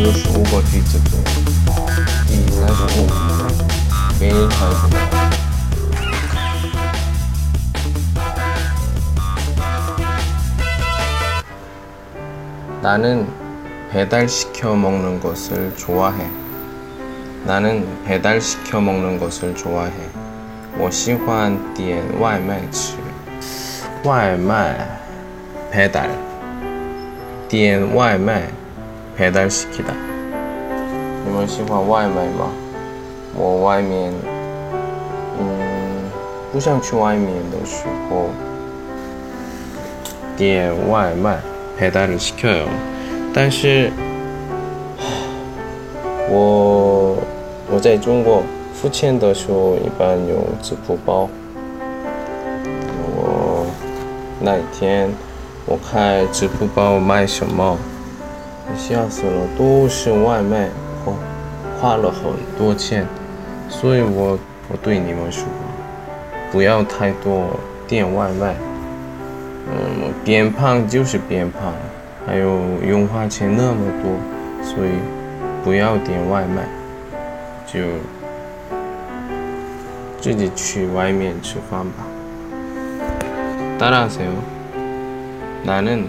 有十五个句子中，第三十五题非常简单。 나는 배달시켜 먹는 것을 좋아해. 나는 배달시켜 먹는 것을 좋아해. 我喜欢点外卖吃.外卖 배달 点外卖 배달시키다. 你们喜欢外卖吗？我外面，嗯，不想去外面的时候，点外卖。 배달을 시켜요. 但是我我在中国付钱的时候一般用支付宝。我那一天我开支付宝买什么， 吓死了，都是外卖，花花了很多钱，所以我我对你们说，不要太多点外卖。嗯，变胖就是变胖，还有用花钱那么多，所以不要点外卖，就自己去外面吃饭吧。따라하세요. 나는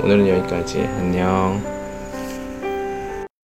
오늘은 여기까지 안녕.